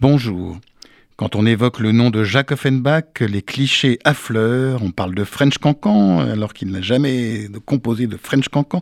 Bonjour. Quand on évoque le nom de Jacques Offenbach, les clichés affleurent. On parle de French Cancan, alors qu'il n'a jamais composé de French Cancan.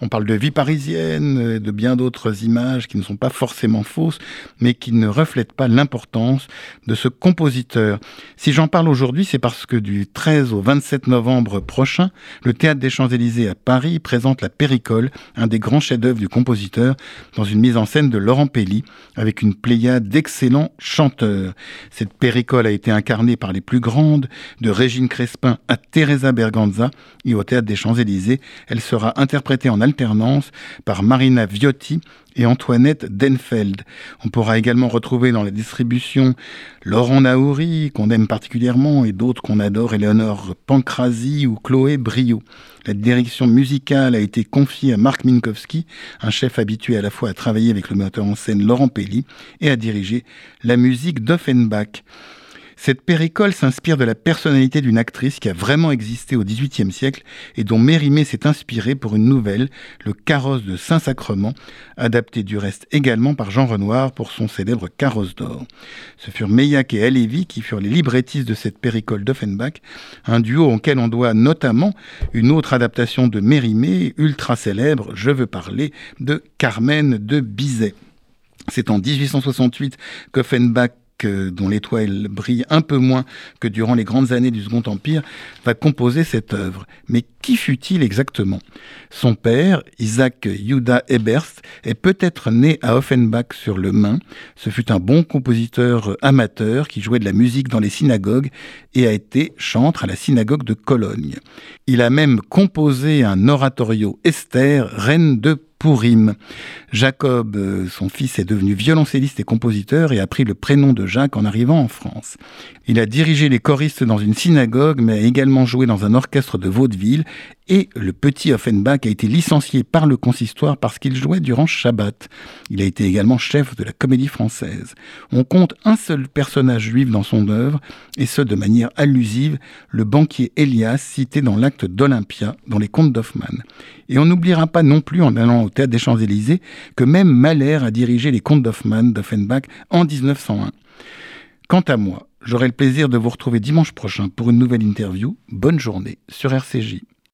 On parle de vie parisienne, de bien d'autres images qui ne sont pas forcément fausses, mais qui ne reflètent pas l'importance de ce compositeur. Si j'en parle aujourd'hui, c'est parce que du 13 au 27 novembre prochain, le Théâtre des Champs-Élysées à Paris présente la Péricole, un des grands chefs-d'œuvre du compositeur, dans une mise en scène de Laurent Pelli, avec une pléiade d'excellents chanteurs. Cette péricole a été incarnée par les plus grandes, de Régine Crespin à Teresa Berganza, et au Théâtre des Champs-Élysées, elle sera interprétée en alternance par Marina Viotti et Antoinette Denfeld. On pourra également retrouver dans la distribution Laurent Naouri, qu'on aime particulièrement, et d'autres qu'on adore, Eleonore Pancrasi ou Chloé Brio. La direction musicale a été confiée à Marc Minkowski, un chef habitué à la fois à travailler avec le metteur en scène Laurent Pelli et à diriger la musique d'Offenbach. Cette péricole s'inspire de la personnalité d'une actrice qui a vraiment existé au XVIIIe siècle et dont Mérimée s'est inspirée pour une nouvelle, Le Carrosse de Saint-Sacrement, adapté du reste également par Jean Renoir pour son célèbre Carrosse d'or. Ce furent Meillac et Halévy qui furent les librettistes de cette péricole d'Offenbach, un duo auquel on doit notamment une autre adaptation de Mérimée, ultra célèbre, Je veux parler, de Carmen de Bizet. C'est en 1868 qu'Offenbach dont l'étoile brille un peu moins que durant les grandes années du Second Empire, va composer cette œuvre. Mais qui fut-il exactement? Son père, Isaac Judah Eberst, est peut-être né à Offenbach sur le Main. Ce fut un bon compositeur amateur qui jouait de la musique dans les synagogues et a été chantre à la synagogue de Cologne. Il a même composé un oratorio Esther, reine de Pourim. Jacob, euh, son fils, est devenu violoncelliste et compositeur et a pris le prénom de Jacques en arrivant en France. Il a dirigé les choristes dans une synagogue, mais a également joué dans un orchestre de vaudeville et le petit Offenbach a été licencié par le consistoire parce qu'il jouait durant Shabbat. Il a été également chef de la comédie française. On compte un seul personnage juif dans son œuvre, et ce de manière allusive, le banquier Elias cité dans l'acte d'Olympia, dans les contes d'Hoffmann. Et on n'oubliera pas non plus en allant au théâtre des Champs-Élysées que même Mahler a dirigé les contes d'Hoffmann d'Offenbach en 1901. Quant à moi, j'aurai le plaisir de vous retrouver dimanche prochain pour une nouvelle interview. Bonne journée sur RCJ.